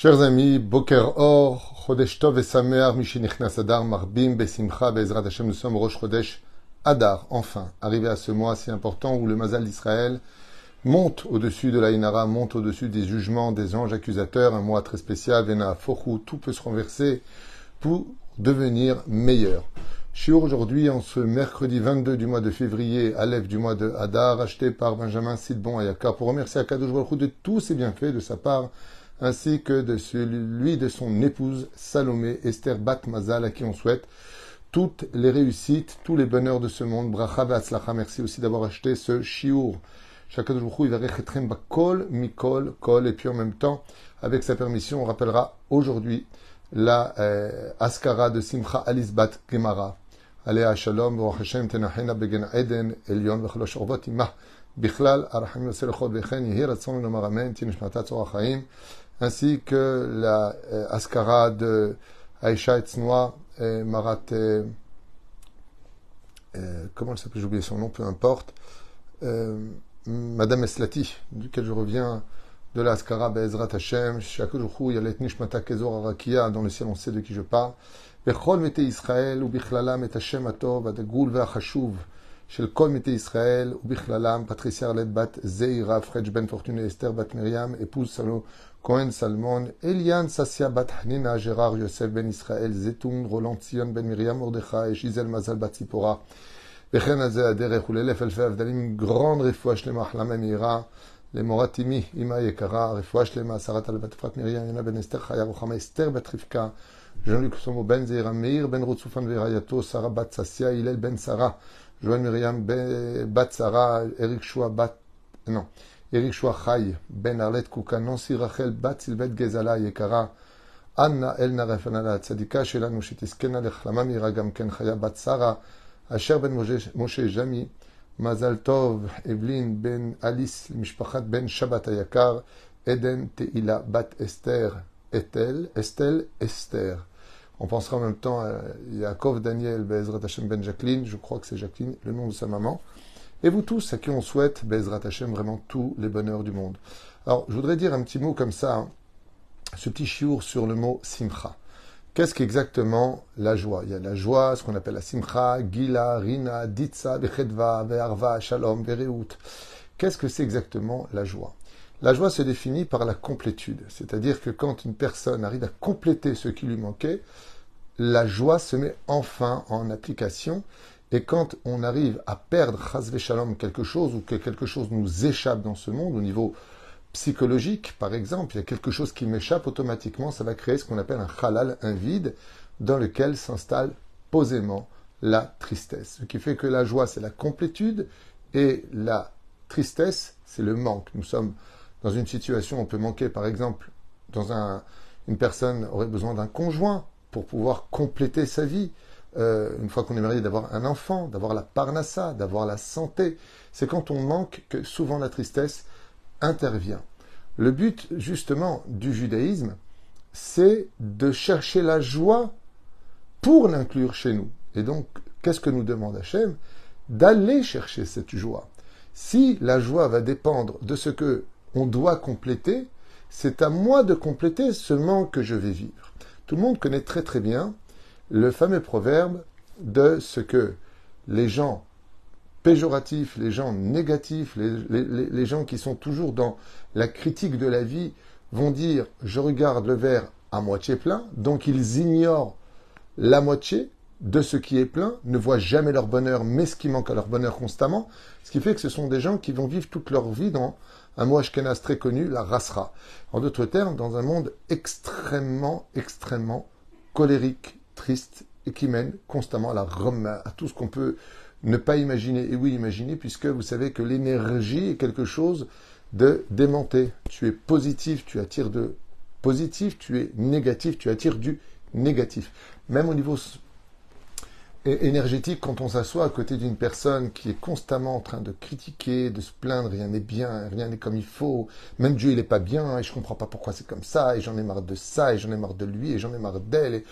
Chers amis, Boker Or, Chodesh Tov et Samear, Mishinichnas Adar, Marbim, Besimcha, Bezrat Hashem, nous sommes Rosh Chodesh Adar, enfin, arrivé à ce mois si important où le Mazal d'Israël monte au-dessus de la Inara, monte au-dessus des jugements des anges accusateurs, un mois très spécial, Vena Fochou, tout peut se renverser pour devenir meilleur. Shiur aujourd'hui, en ce mercredi 22 du mois de février, à l'Ève du mois de Hadar, acheté par Benjamin Sidbon Ayaka, pour remercier Akadosh Baruch de tous ses bienfaits de sa part, ainsi que de celui de son épouse Salomé, Esther Bat Mazal, à qui on souhaite toutes les réussites, tous les bonheurs de ce monde. Bracha Ve'atzlacha, merci aussi d'avoir acheté ce Shiur. Chakadosh Baruch il va bakol, mikol, kol, et puis en même temps, avec sa permission, on rappellera aujourd'hui la euh, Askara de Simcha Alisbat Gemara. עליה השלום, ברוך השם תנחנה בגן עדן עליון וחלוש אורות עמה. בכלל, הרחמים יעשה לכל וכן יהי רצון לומר אמן, תהיה נשמתה צור החיים. ainsi que la euh, Askara de Aïcha Etznoa et Marat. Et, euh, comment elle s'appelle? J'ai oublié son nom, peu importe. Euh, Madame Eslati, duquel je reviens de la Askara Be'ezrat Hashem, Shakujouchou, Yalet Nishmata Kezor Arakia, dans le ciel on sait de qui je parle. Bechol Mete Israël, ou Bichlalam et Hashem Atov, Adagul Ve'achashuv של כל מתי ישראל ובכללם פטריסיה ארלט בת זעירה, פריג' בן פורטונה אסתר בת מרים, épouse סלו כהן סלמון, אליאן ססיה בת חנינה, ג'רר יוסף בן ישראל, זיתון, רולנד ציון בן מרים מרדכי, שיזל מזל בת ציפורה. וכן על זה הדרך ולאלף אלפי הבדלים, גרון רפואה שלמה, החלמה מהירה. למורת אמי, אמא יקרה, רפואה שלמה, שרת על בת אפרת מרים, ינה בן אסתר חיה רוחמה, אסתר בת רבקה, Jean-Luc Somo ben Zeira Meir ben Rotsufan Verayato, Sarah bat Sassia, Hillel ben Sarah, Joël Myriam ben bat Sarah, Eric Shua bat, non, Eric Shua Chai, ben Arlet Kouka, Nancy Rachel bat Silvet Gezala Yekara, Anna Elna Refanala, Tzadika שלנו שתזכנה לחלמה מהירה גם כן חיה בת שרה, אשר בן משה ז'מי, מזל טוב, אבלין בן אליס למשפחת בן שבת היקר, עדן תהילה בת אסתר, Etel, Estelle, Esther. On pensera en même temps à Yaakov, Daniel, Bezrat Hashem, Ben Jacqueline, je crois que c'est Jacqueline, le nom de sa maman. Et vous tous, à qui on souhaite, Bezrat Hashem, vraiment tous les bonheurs du monde. Alors, je voudrais dire un petit mot comme ça, hein. ce petit chiour sur le mot simcha. Qu'est-ce qu'exactement la joie? Il y a la joie, ce qu'on appelle la simcha, gila, rina, ditsa, vechedva, ve'arva, shalom, vereut. Qu'est-ce que c'est exactement la joie? La joie se définit par la complétude, c'est-à-dire que quand une personne arrive à compléter ce qui lui manquait, la joie se met enfin en application. Et quand on arrive à perdre, shalom, quelque chose, ou que quelque chose nous échappe dans ce monde, au niveau psychologique, par exemple, il y a quelque chose qui m'échappe automatiquement, ça va créer ce qu'on appelle un halal, un vide, dans lequel s'installe posément la tristesse. Ce qui fait que la joie, c'est la complétude, et la tristesse, c'est le manque. Nous sommes dans une situation, on peut manquer, par exemple, dans un, une personne aurait besoin d'un conjoint pour pouvoir compléter sa vie. Euh, une fois qu'on est marié, d'avoir un enfant, d'avoir la parnassa, d'avoir la santé. C'est quand on manque que souvent la tristesse intervient. Le but, justement, du judaïsme, c'est de chercher la joie pour l'inclure chez nous. Et donc, qu'est-ce que nous demande Hachem? D'aller chercher cette joie. Si la joie va dépendre de ce que on doit compléter, c'est à moi de compléter ce manque que je vais vivre. Tout le monde connaît très très bien le fameux proverbe de ce que les gens péjoratifs, les gens négatifs, les, gens qui sont toujours dans la critique de la vie vont dire je regarde le verre à moitié plein, donc ils ignorent la moitié de ce qui est plein, ne voient jamais leur bonheur, mais ce qui manque à leur bonheur constamment, ce qui fait que ce sont des gens qui vont vivre toute leur vie dans un mot très connu, la rasra. En d'autres termes, dans un monde extrêmement, extrêmement colérique, triste, et qui mène constamment à la roma, à tout ce qu'on peut ne pas imaginer. Et oui, imaginer, puisque vous savez que l'énergie est quelque chose de démenté. Tu es positif, tu attires de positif, tu es négatif, tu attires du négatif. Même au niveau énergétique quand on s'assoit à côté d'une personne qui est constamment en train de critiquer, de se plaindre, rien n'est bien, rien n'est comme il faut, même Dieu il n'est pas bien, et je comprends pas pourquoi c'est comme ça, et j'en ai marre de ça, et j'en ai marre de lui, et j'en ai marre d'elle, et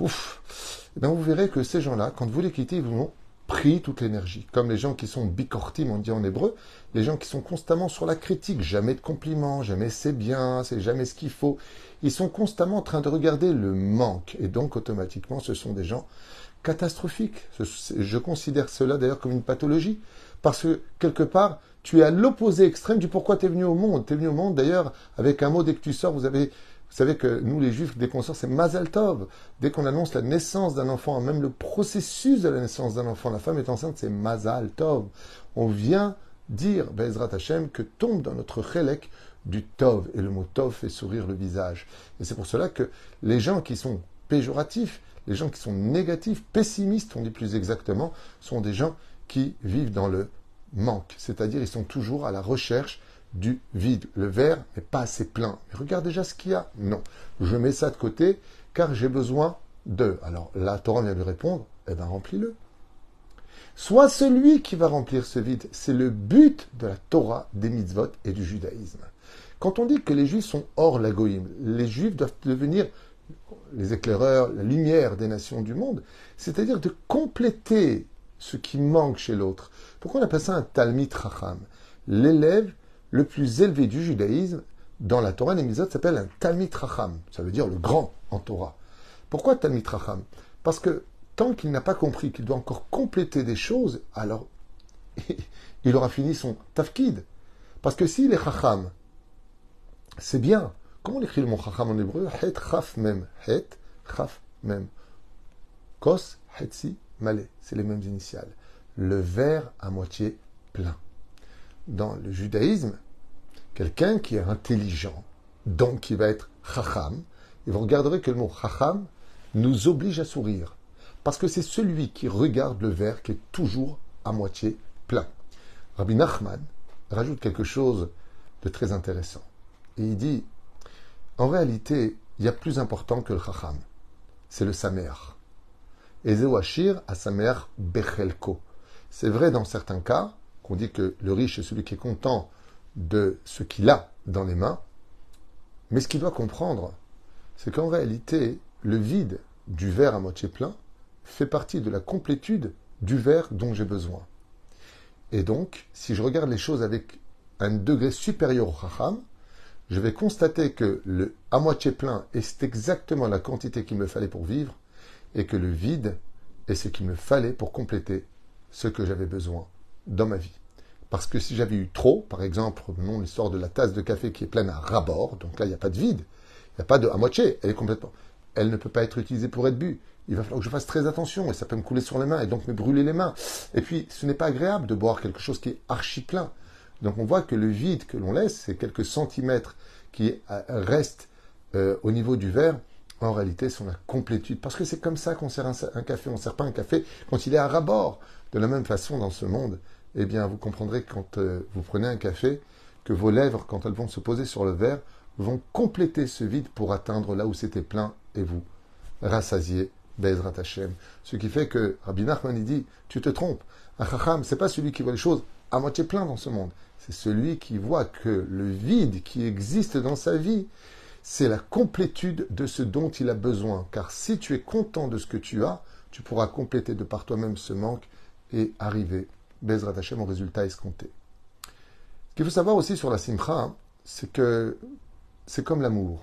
ouf, et eh bien vous verrez que ces gens-là, quand vous les quittez, ils vous vont pris toute l'énergie. Comme les gens qui sont bikortim, on dit en hébreu, les gens qui sont constamment sur la critique, jamais de compliments, jamais c'est bien, c'est jamais ce qu'il faut. Ils sont constamment en train de regarder le manque. Et donc, automatiquement, ce sont des gens catastrophiques. Je considère cela d'ailleurs comme une pathologie. Parce que, quelque part, tu es à l'opposé extrême du pourquoi tu es venu au monde. Tu es venu au monde, d'ailleurs, avec un mot, dès que tu sors, vous avez vous savez que nous, les juifs, dès qu'on sort, c'est Mazal Tov. Dès qu'on annonce la naissance d'un enfant, même le processus de la naissance d'un enfant, la femme est enceinte, c'est Mazal Tov. On vient dire, Bezrat Hashem, que tombe dans notre chélek du Tov. Et le mot Tov fait sourire le visage. Et c'est pour cela que les gens qui sont péjoratifs, les gens qui sont négatifs, pessimistes, on dit plus exactement, sont des gens qui vivent dans le manque. C'est-à-dire, ils sont toujours à la recherche du vide. Le verre n'est pas assez plein. Mais regarde déjà ce qu'il y a. Non. Je mets ça de côté car j'ai besoin de. Alors la Torah vient lui répondre, eh bien remplis-le. Sois celui qui va remplir ce vide. C'est le but de la Torah, des mitzvot et du judaïsme. Quand on dit que les juifs sont hors la goïm, les juifs doivent devenir les éclaireurs, la lumière des nations du monde, c'est-à-dire de compléter ce qui manque chez l'autre. Pourquoi on appelle ça un Talmid Racham L'élève le plus élevé du judaïsme, dans la Torah, l'épisode s'appelle un Talmid Racham. Ça veut dire le grand en Torah. Pourquoi Talmid Racham Parce que tant qu'il n'a pas compris qu'il doit encore compléter des choses, alors il aura fini son tafkid. Parce que s'il est Racham, c'est bien. Comment on écrit le mot Chacham en hébreu? Het Chaf Mem. Het Chaf Mem. Kos Hetsi Malé. C'est les mêmes initiales. Le verre à moitié plein dans le judaïsme, quelqu'un qui est intelligent, donc qui va être chacham, et vous regarderez que le mot chacham nous oblige à sourire, parce que c'est celui qui regarde le verre qui est toujours à moitié plein. Rabbi Nachman rajoute quelque chose de très intéressant. Et il dit, en réalité, il y a plus important que le chacham, c'est le samer. Et Zewashir a samer bechelko. C'est vrai dans certains cas, qu'on dit que le riche est celui qui est content de ce qu'il a dans les mains. Mais ce qu'il doit comprendre, c'est qu'en réalité, le vide du verre à moitié plein fait partie de la complétude du verre dont j'ai besoin. Et donc, si je regarde les choses avec un degré supérieur au Raham, je vais constater que le à moitié plein est exactement la quantité qu'il me fallait pour vivre, et que le vide est ce qu'il me fallait pour compléter ce que j'avais besoin dans ma vie. Parce que si j'avais eu trop, par exemple, non l'histoire de la tasse de café qui est pleine à rabord, donc là, il n'y a pas de vide, il n'y a pas de à moitié, elle est complètement. Elle ne peut pas être utilisée pour être bu. Il va falloir que je fasse très attention et ça peut me couler sur les mains et donc me brûler les mains. Et puis, ce n'est pas agréable de boire quelque chose qui est archi plein. Donc, on voit que le vide que l'on laisse, c'est quelques centimètres qui restent euh, au niveau du verre, en réalité, sont la complétude. Parce que c'est comme ça qu'on sert un, café. On ne sert pas un café quand il est à rabord. De la même façon, dans ce monde, eh bien, vous comprendrez quand euh, vous prenez un café que vos lèvres, quand elles vont se poser sur le verre, vont compléter ce vide pour atteindre là où c'était plein et vous rassasier Bezrat Hashem. Ce qui fait que Rabbi Nachman dit Tu te trompes. Un chacham, c'est pas celui qui voit les choses à moitié plein dans ce monde. C'est celui qui voit que le vide qui existe dans sa vie, c'est la complétude de ce dont il a besoin. Car si tu es content de ce que tu as, tu pourras compléter de par toi-même ce manque et arriver Bezrat Hashem au résultat escompté. Ce qu'il faut savoir aussi sur la simcha, c'est que c'est comme l'amour.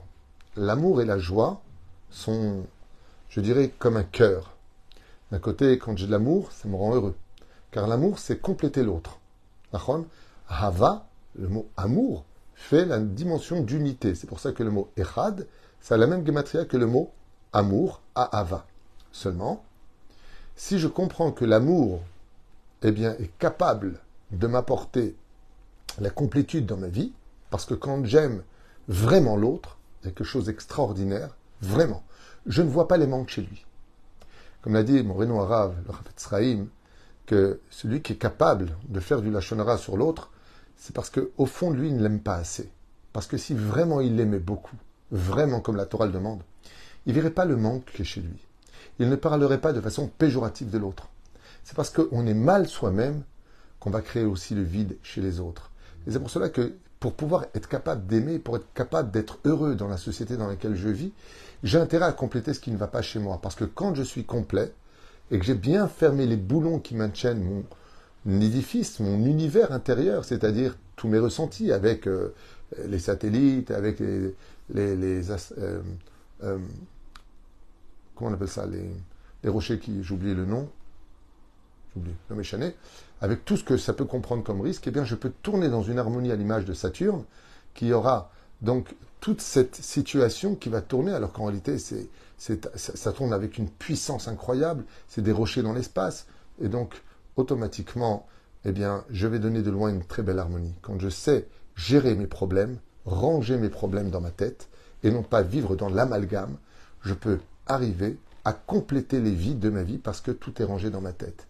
L'amour et la joie sont, je dirais, comme un cœur. D'un côté, quand j'ai de l'amour, ça me rend heureux. Car l'amour, c'est compléter l'autre. Hava, le mot amour, fait la dimension d'unité. C'est pour ça que le mot echad, ça a la même gematria que le mot amour, Ava. Seulement, si je comprends que l'amour eh bien, est capable de m'apporter la complétude dans ma vie, parce que quand j'aime vraiment l'autre, quelque chose d'extraordinaire, vraiment, je ne vois pas les manques chez lui. Comme l'a dit Moreno Arav, le Rafet Sraïm, que celui qui est capable de faire du lachonara sur l'autre, c'est parce qu'au fond lui, il ne l'aime pas assez. Parce que si vraiment il l'aimait beaucoup, vraiment comme la Torah le demande, il verrait pas le manque qui est chez lui. Il ne parlerait pas de façon péjorative de l'autre c'est parce qu'on est mal soi-même qu'on va créer aussi le vide chez les autres. Et c'est pour cela que pour pouvoir être capable d'aimer, pour être capable d'être heureux dans la société dans laquelle je vis, j'ai intérêt à compléter ce qui ne va pas chez moi. Parce que quand je suis complet, et que j'ai bien fermé les boulons qui maintiennent mon édifice, mon univers intérieur, c'est-à-dire tous mes ressentis avec euh, les satellites, avec les, les, euh, euh, comment on appelle ça, les, rochers qui, j'oublie le nom, j'oublie, le méchané, avec tout ce que ça peut comprendre comme risque, eh bien, je peux tourner dans une harmonie à l'image de Saturne, qui aura donc toute cette situation qui va tourner, alors qu'en réalité, c'est, ça, tourne avec une puissance incroyable, c'est des rochers dans l'espace, et donc, automatiquement, eh bien, je vais donner de loin une très belle harmonie. Quand je sais gérer mes problèmes, ranger mes problèmes dans ma tête, et non pas vivre dans l'amalgame, je peux arriver à compléter les vides de ma vie parce que tout est rangé dans ma tête.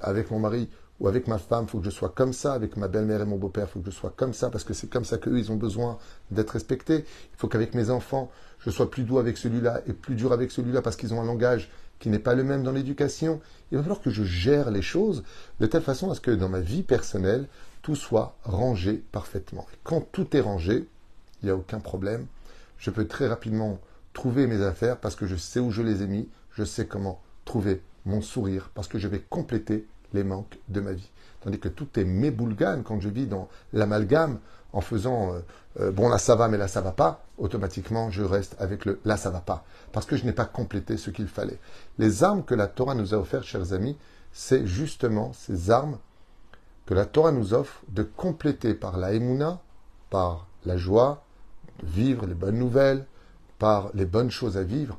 Avec mon mari ou avec ma femme, il faut que je sois comme ça, avec ma belle-mère et mon beau-père, il faut que je sois comme ça, parce que c'est comme ça qu'eux, ils ont besoin d'être respectés. Il faut qu'avec mes enfants, je sois plus doux avec celui-là et plus dur avec celui-là, parce qu'ils ont un langage qui n'est pas le même dans l'éducation. Il va falloir que je gère les choses de telle façon à ce que dans ma vie personnelle, tout soit rangé parfaitement. Quand tout est rangé, il n'y a aucun problème. Je peux très rapidement trouver mes affaires parce que je sais où je les ai mis, je sais comment trouver mon sourire parce que je vais compléter les manques de ma vie. Tandis que tout est méboulgane quand je vis dans l'amalgame en faisant euh, euh, bon là ça va mais là ça va pas, automatiquement je reste avec le là ça va pas parce que je n'ai pas complété ce qu'il fallait. Les armes que la Torah nous a offertes, chers amis, c'est justement ces armes que la Torah nous offre de compléter par la émouna, par la joie, de vivre les bonnes nouvelles, par les bonnes choses à vivre,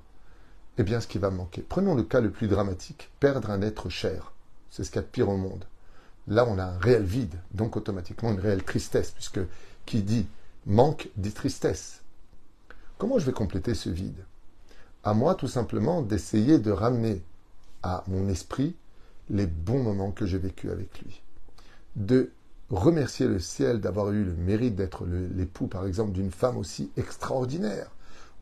eh bien ce qui va manquer. Prenons le cas le plus dramatique, perdre un être cher. C'est ce qu'il y a de pire au monde. Là, on a un réel vide, donc automatiquement une réelle tristesse, puisque qui dit manque dit tristesse. Comment je vais compléter ce vide? À moi, tout simplement, d'essayer de ramener à mon esprit les bons moments que j'ai vécus avec lui. De remercier le ciel d'avoir eu le mérite d'être l'époux, par exemple, d'une femme aussi extraordinaire,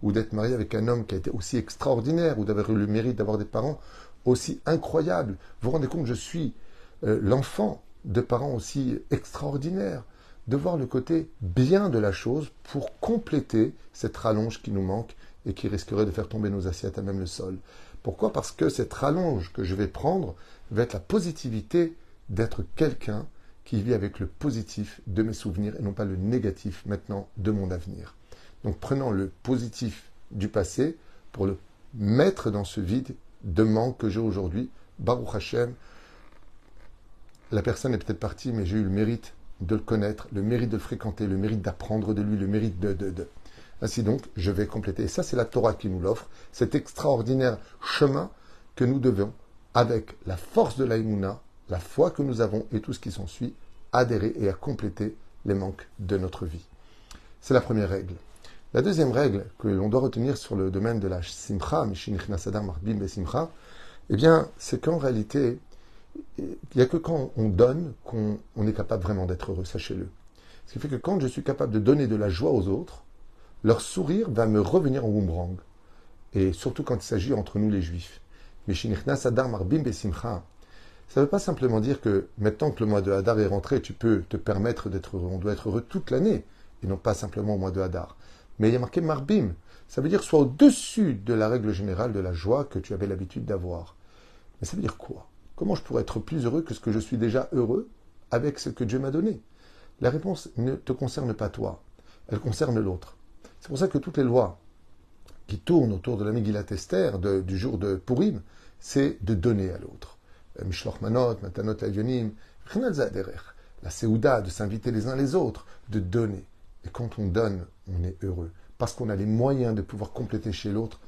ou d'être marié avec un homme qui a été aussi extraordinaire, ou d'avoir eu le mérite d'avoir des parents aussi incroyables. Vous vous rendez compte, je suis euh, l'enfant de parents aussi extraordinaires. De voir le côté bien de la chose pour compléter cette rallonge qui nous manque et qui risquerait de faire tomber nos assiettes à même le sol. Pourquoi? Parce que cette rallonge que je vais prendre va être la positivité d'être quelqu'un qui vit avec le positif de mes souvenirs et non pas le négatif maintenant de mon avenir. Donc prenons le positif du passé pour le mettre dans ce vide de manque que j'ai aujourd'hui. Baruch Hashem, la personne est peut-être partie, mais j'ai eu le mérite de le connaître, le mérite de le fréquenter, le mérite d'apprendre de lui, le mérite de, de, de. Ainsi donc, je vais compléter. Et ça, c'est la Torah qui nous l'offre, cet extraordinaire chemin que nous devons, avec la force de l'Aïmouna, la foi que nous avons et tout ce qui s'ensuit, adhérer et à compléter les manques de notre vie. C'est la première règle. La deuxième règle que l'on doit retenir sur le domaine de la simcha, eh bien, c'est qu'en réalité, il n'y a que quand on donne qu'on est capable vraiment d'être heureux, sachez-le. Ce qui fait que quand je suis capable de donner de la joie aux autres, leur sourire va me revenir en boomerang. Et surtout quand il s'agit entre nous les juifs. marbim simcha, ça ne veut pas simplement dire que maintenant que le mois de Hadar est rentré, tu peux te permettre d'être heureux. On doit être heureux toute l'année, et non pas simplement au mois de Hadar. Mais il y a marqué Marbim. Ça veut dire soit au-dessus de la règle générale de la joie que tu avais l'habitude d'avoir. Mais ça veut dire quoi? Comment je pourrais être plus heureux que ce que je suis déjà heureux avec ce que Dieu m'a donné? La réponse ne te concerne pas toi, elle concerne l'autre. C'est pour ça que toutes les lois qui tournent autour de la Megillat Esther du jour de Purim, c'est de donner à l'autre. Euh, Mishloch Manot, Matanot Avionim, la Seouda, de s'inviter les uns les autres, de donner. Et quand on donne, on est heureux. Parce qu'on a les moyens de pouvoir compléter chez l'autre.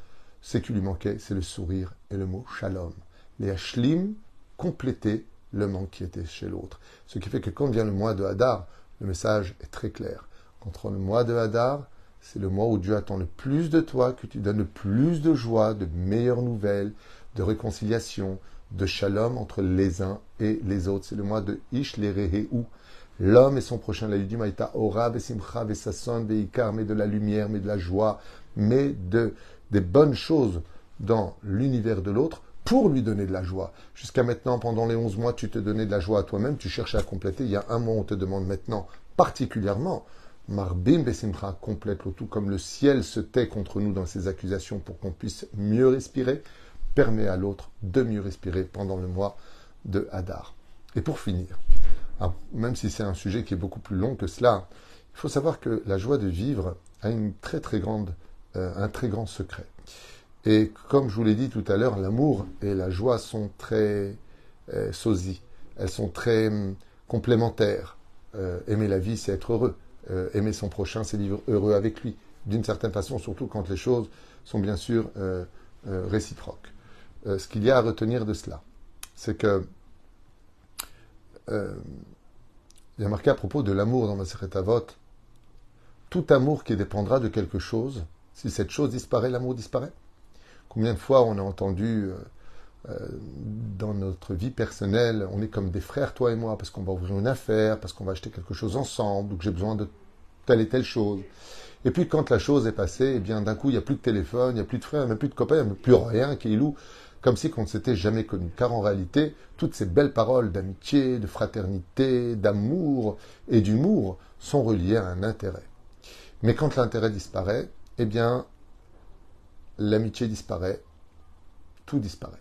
Ce qui lui manquait, c'est le sourire et le mot shalom. Les hashlim, compléter le manque qui était chez l'autre. Ce qui fait que quand vient le mois de Hadar, le message est très clair. Contre le mois de Hadar, c'est le mois où Dieu attend le plus de toi, que tu donnes le plus de joie, de meilleures nouvelles, de réconciliation, de shalom entre les uns et les autres. C'est le mois de Ish où L'homme et son prochain, la Yudimaïta, Ora, Vesimcha, Vesasson, Veikar, mais de la lumière, mais de la joie, mais de, des bonnes choses dans l'univers de l'autre pour lui donner de la joie. Jusqu'à maintenant, pendant les 11 mois, tu te donnais de la joie à toi-même, tu cherchais à compléter. Il y a un mois, on te demande maintenant, particulièrement, Marbim Besimcha complète le tout, comme le ciel se tait contre nous dans ses accusations pour qu'on puisse mieux respirer. permet à l'autre de mieux respirer pendant le mois de Hadar. Et pour finir, ah, même si c'est un sujet qui est beaucoup plus long que cela, il faut savoir que la joie de vivre a une très très grande, euh, un très grand secret. Et comme je vous l'ai dit tout à l'heure, l'amour et la joie sont très euh, elles sont très hum, complémentaires. Euh, aimer la vie, c'est être heureux. Euh, aimer son prochain, c'est vivre heureux avec lui. D'une certaine façon, surtout quand les choses sont bien sûr réciproques. ce qu'il y a à retenir de cela, c'est que il y a marqué à propos de l'amour dans ma Avot, tout amour qui dépendra de quelque chose, si cette chose disparaît, l'amour disparaît. Combien de fois on a entendu euh, dans notre vie personnelle, on est comme des frères, toi et moi, parce qu'on va ouvrir une affaire, parce qu'on va acheter quelque chose ensemble, ou que j'ai besoin de telle et telle chose. Et puis quand la chose est passée, eh bien d'un coup, il n'y a plus de téléphone, il n'y a plus de frères, il n'y a plus de copains, il n'y a plus rien qui est loue, comme si on ne s'était jamais connu. Car en réalité, toutes ces belles paroles d'amitié, de fraternité, d'amour et d'humour sont reliées à un intérêt. Mais quand l'intérêt disparaît, eh bien, l'amitié disparaît, tout disparaît.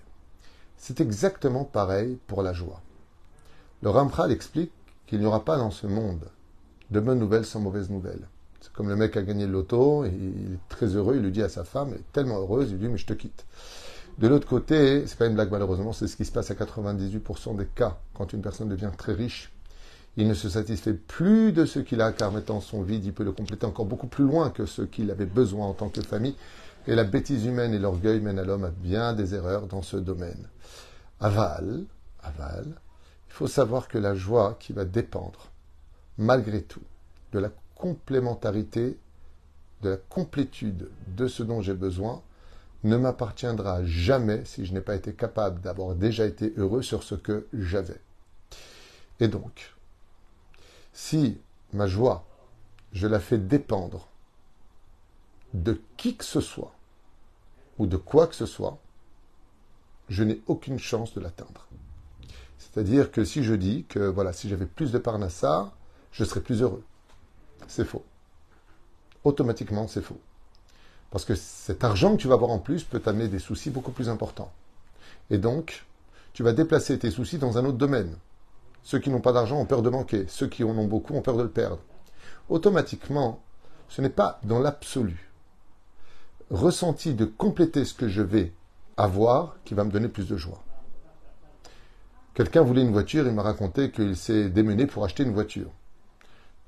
C'est exactement pareil pour la joie. Le Ramchal explique qu'il n'y aura pas dans ce monde de bonnes nouvelles sans mauvaises nouvelles. C'est comme le mec a gagné le loto, il est très heureux, il lui dit à sa femme, elle est tellement heureuse, il lui dit mais je te quitte. De l'autre côté, c'est pas une blague malheureusement, c'est ce qui se passe à 98% des cas quand une personne devient très riche. Il ne se satisfait plus de ce qu'il a, car mettant son vide, il peut le compléter encore beaucoup plus loin que ce qu'il avait besoin en tant que famille. Et la bêtise humaine et l'orgueil mènent à l'homme à bien des erreurs dans ce domaine. Aval, aval, il faut savoir que la joie qui va dépendre, malgré tout, de la complémentarité, de la complétude de ce dont j'ai besoin, ne m'appartiendra jamais si je n'ai pas été capable d'avoir déjà été heureux sur ce que j'avais. Et donc, si ma joie, je la fais dépendre de qui que ce soit, ou de quoi que ce soit, je n'ai aucune chance de l'atteindre. C'est-à-dire que si je dis que voilà, si j'avais plus de parnassa, je serais plus heureux. C'est faux. Automatiquement, c'est faux. Parce que cet argent que tu vas avoir en plus peut t'amener des soucis beaucoup plus importants. Et donc, tu vas déplacer tes soucis dans un autre domaine. Ceux qui n'ont pas d'argent ont peur de manquer. Ceux qui en ont beaucoup ont peur de le perdre. Automatiquement, ce n'est pas dans l'absolu ressenti de compléter ce que je vais avoir qui va me donner plus de joie. Quelqu'un voulait une voiture, il m'a raconté qu'il s'est démené pour acheter une voiture.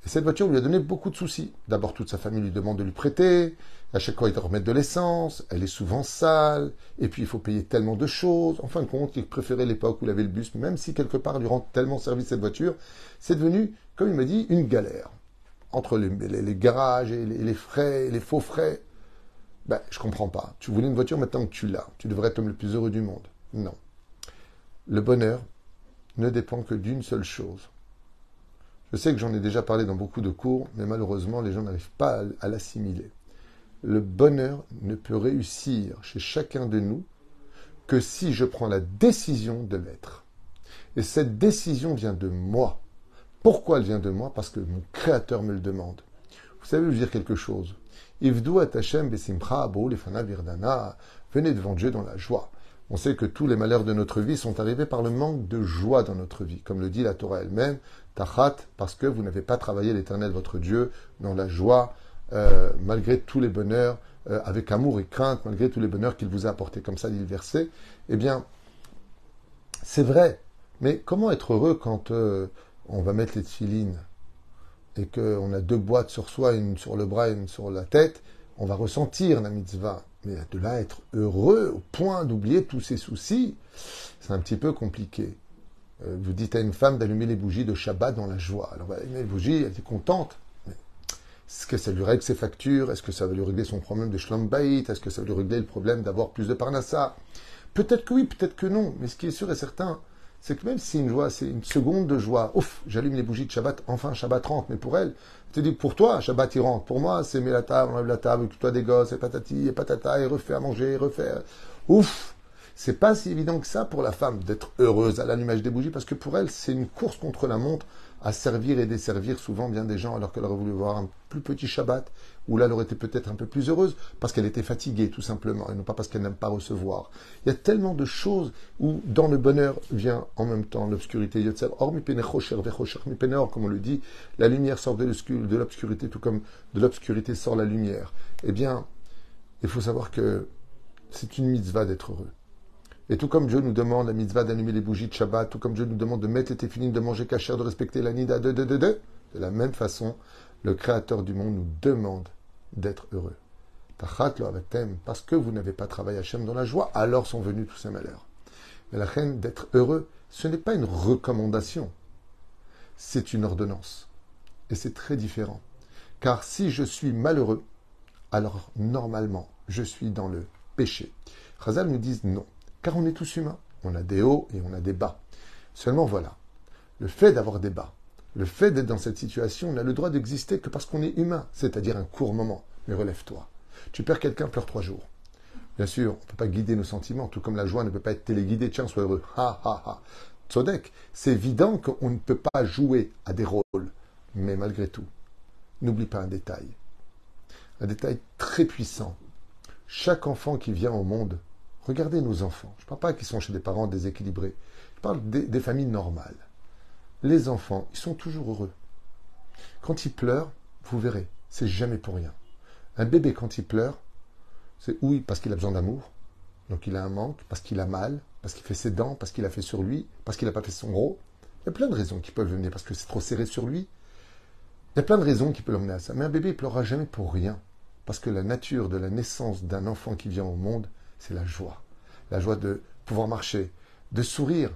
Et cette voiture lui a donné beaucoup de soucis. D'abord, toute sa famille lui demande de lui prêter. À chaque fois, il doit remettre de l'essence. Elle est souvent sale. Et puis, il faut payer tellement de choses. En fin de compte, il préférait l'époque où il avait le bus. Même si quelque part, lui rend tellement service cette voiture, c'est devenu, comme il m'a dit, une galère. Entre les, garages et les, les frais, les faux frais. Ben, je comprends pas. Tu voulais une voiture maintenant que tu l'as. Tu devrais être le plus heureux du monde. Non. Le bonheur ne dépend que d'une seule chose. Je sais que j'en ai déjà parlé dans beaucoup de cours, mais malheureusement, les gens n'arrivent pas à l'assimiler. Le bonheur ne peut réussir chez chacun de nous que si je prends la décision de l'être. Et cette décision vient de moi. Pourquoi elle vient de moi? Parce que mon Créateur me le demande. Vous savez, je veux dire quelque chose. Ivdu besimcha Venez devant Dieu dans la joie. On sait que tous les malheurs de notre vie sont arrivés par le manque de joie dans notre vie. Comme le dit la Torah elle-même, Tachat, parce que vous n'avez pas travaillé l'éternel votre Dieu dans la joie, euh, malgré tous les bonheurs, euh, avec amour et crainte, malgré tous les bonheurs qu'il vous a apportés. Comme ça dit le verset. Eh bien, c'est vrai. Mais comment être heureux quand euh, on va mettre les tefilines et qu'on a deux boîtes sur soi, une sur le bras et une sur la tête, on va ressentir la mitzvah. Mais de là être heureux au point d'oublier tous ses soucis, c'est un petit peu compliqué. Euh, vous dites à une femme d'allumer les bougies de Shabbat dans la joie. Alors, elle va allumer les bougies, elle est contente. Est-ce que ça lui règle ses factures? Est-ce que ça va lui régler son problème de Shlom Est-ce que ça va lui régler le problème d'avoir plus de Parnassa? Peut-être que oui, peut-être que non. Mais ce qui est sûr et certain, c'est que même si une joie, c'est une seconde de joie. Ouf, j'allume les bougies de Shabbat, enfin Shabbat rentre. Mais pour elle, tu dis pour toi, Shabbat rentre. Pour moi, c'est met la table, on lève la table, toi des gosses, et patati, et patata, et refait à manger, et refaire. Ouf C'est pas si évident que ça pour la femme d'être heureuse à l'allumage des bougies, parce que pour elle, c'est une course contre la montre à servir et desservir souvent bien des gens alors qu'elle aurait voulu avoir un plus petit Shabbat, où là elle aurait été peut-être un peu plus heureuse parce qu'elle était fatiguée tout simplement, et non pas parce qu'elle n'aime pas recevoir. Il y a tellement de choses où dans le bonheur vient en même temps l'obscurité. Comme on le dit, la lumière sort de l'obscurité, tout comme de l'obscurité sort la lumière. Eh bien, il faut savoir que c'est une mitzvah d'être heureux. Et tout comme Dieu nous demande la mitzvah d'allumer les bougies de Shabbat, tout comme Dieu nous demande de mettre les téphilines, de manger cachère, de respecter la nida, de, de, de, de, de la même façon, le Créateur du monde nous demande d'être heureux. Parce que vous n'avez pas travaillé Hachem dans la joie, alors sont venus tous ces malheurs. Mais la reine d'être heureux, ce n'est pas une recommandation, c'est une ordonnance. Et c'est très différent. Car si je suis malheureux, alors normalement, je suis dans le péché. Chazal nous dit non, car on est tous humains. On a des hauts et on a des bas. Seulement voilà, le fait d'avoir des bas, le fait d'être dans cette situation, on n'a le droit d'exister que parce qu'on est humain, c'est-à-dire un court moment. Mais relève-toi. Tu perds quelqu'un, pleure trois jours. Bien sûr, on ne peut pas guider nos sentiments, tout comme la joie ne peut pas être téléguidée. Tiens, sois heureux. Ha ha ha. C'est évident qu'on ne peut pas jouer à des rôles. Mais malgré tout, n'oublie pas un détail. Un détail très puissant. Chaque enfant qui vient au monde, regardez nos enfants. Je ne parle pas qu'ils sont chez des parents déséquilibrés. Je parle des familles normales les enfants, ils sont toujours heureux. Quand ils pleurent, vous verrez, c'est jamais pour rien. Un bébé, quand il pleure, c'est oui, parce qu'il a besoin d'amour, donc il a un manque, parce qu'il a mal, parce qu'il fait ses dents, parce qu'il a fait sur lui, parce qu'il n'a pas fait son gros. Il y a plein de raisons qui peuvent venir, parce que c'est trop serré sur lui. Il y a plein de raisons qui peuvent l'emmener à ça. Mais un bébé, il pleurera jamais pour rien. Parce que la nature de la naissance d'un enfant qui vient au monde, c'est la joie. La joie de pouvoir marcher, de sourire,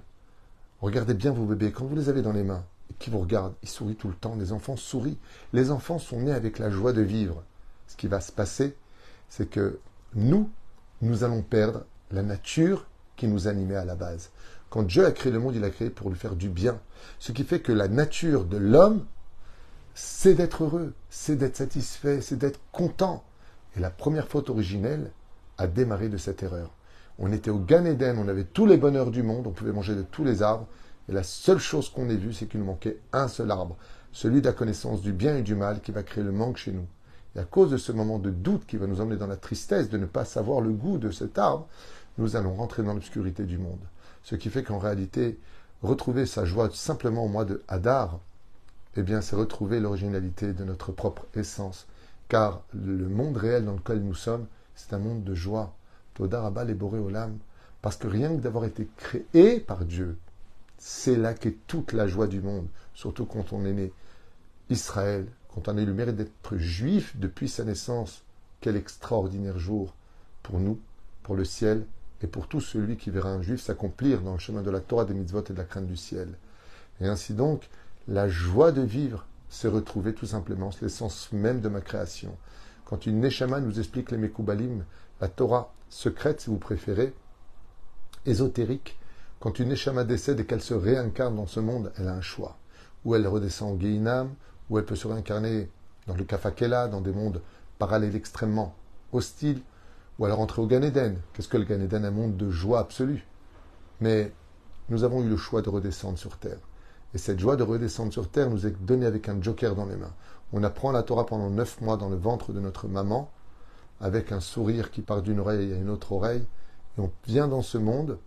Regardez bien vos bébés. Quand vous les avez dans les mains, et qui vous regardent, ils sourient tout le temps. Les enfants sourient. Les enfants sont nés avec la joie de vivre. Ce qui va se passer, c'est que nous, nous allons perdre la nature qui nous animait à la base. Quand Dieu a créé le monde, il a créé pour lui faire du bien. Ce qui fait que la nature de l'homme, c'est d'être heureux, c'est d'être satisfait, c'est d'être content. Et la première faute originelle a démarré de cette erreur. On était au Gan Eden, on avait tous les bonheurs du monde, on pouvait manger de tous les arbres. Et la seule chose qu'on ait vue, c'est qu'il nous manquait un seul arbre, celui de la connaissance du bien et du mal qui va créer le manque chez nous. Et à cause de ce moment de doute qui va nous emmener dans la tristesse de ne pas savoir le goût de cet arbre, nous allons rentrer dans l'obscurité du monde. Ce qui fait qu'en réalité, retrouver sa joie simplement au mois de Hadar, eh bien, c'est retrouver l'originalité de notre propre essence. Car le monde réel dans lequel nous sommes, c'est un monde de joie, Todarabal et Boré Olam, parce que rien que d'avoir été créé par Dieu, c'est là qu'est toute la joie du monde, surtout quand on est né Israël, quand on a eu le mérite d'être juif depuis sa naissance. Quel extraordinaire jour pour nous, pour le ciel et pour tout celui qui verra un juif s'accomplir dans le chemin de la Torah, des mitzvot et de la crainte du ciel. Et ainsi donc, la joie de vivre s'est retrouvée tout simplement, c'est l'essence même de ma création. Quand une Neshama nous explique les Mekoubalim, la Torah secrète, si vous préférez, ésotérique, quand une Neshama décède et qu'elle se réincarne dans ce monde, elle a un choix. Ou elle redescend au Geinam, ou elle peut se réincarner dans le Kafakela, dans des mondes parallèles extrêmement hostiles, ou elle rentrer au Gan Eden. Qu'est-ce que le Gan Eden? Un monde de joie absolue. Mais nous avons eu le choix de redescendre sur Terre. Et cette joie de redescendre sur Terre nous est donnée avec un joker dans les mains. On apprend la Torah pendant neuf mois dans le ventre de notre maman, avec un sourire qui part d'une oreille à une autre oreille, et on vient dans ce monde,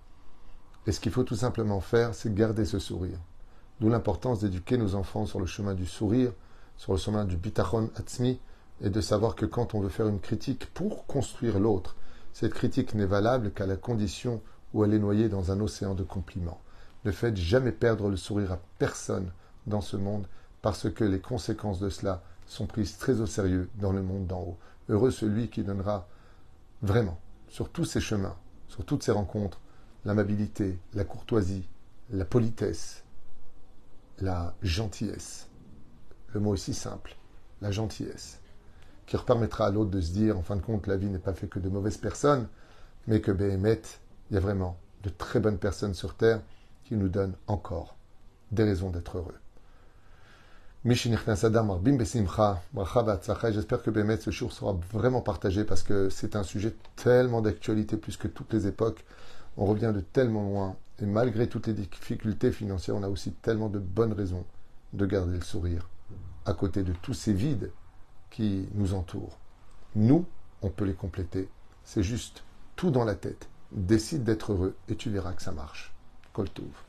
et ce qu'il faut tout simplement faire, c'est garder ce sourire. D'où l'importance d'éduquer nos enfants sur le chemin du sourire, sur le chemin du bitachon atzmi, et de savoir que quand on veut faire une critique pour construire l'autre, cette critique n'est valable qu'à la condition où elle est noyée dans un océan de compliments. Ne faites jamais perdre le sourire à personne dans ce monde, parce que les conséquences de cela sont prises très au sérieux dans le monde d'en haut. Heureux celui qui donnera vraiment, sur tous ses chemins, sur toutes ses rencontres, l'amabilité, la courtoisie, la politesse, la gentillesse. Le mot aussi simple, la gentillesse, qui permettra à l'autre de se dire, en fin de compte, la vie n'est pas faite que de mauvaises personnes, mais que Béhémet, il y a vraiment de très bonnes personnes sur Terre qui nous donnent encore des raisons d'être heureux. J'espère que Bémet, ce jour sera vraiment partagé parce que c'est un sujet tellement d'actualité plus que toutes les époques. On revient de tellement loin et malgré toutes les difficultés financières, on a aussi tellement de bonnes raisons de garder le sourire à côté de tous ces vides qui nous entourent. Nous, on peut les compléter. C'est juste tout dans la tête. Décide d'être heureux et tu verras que ça marche. Coltouv.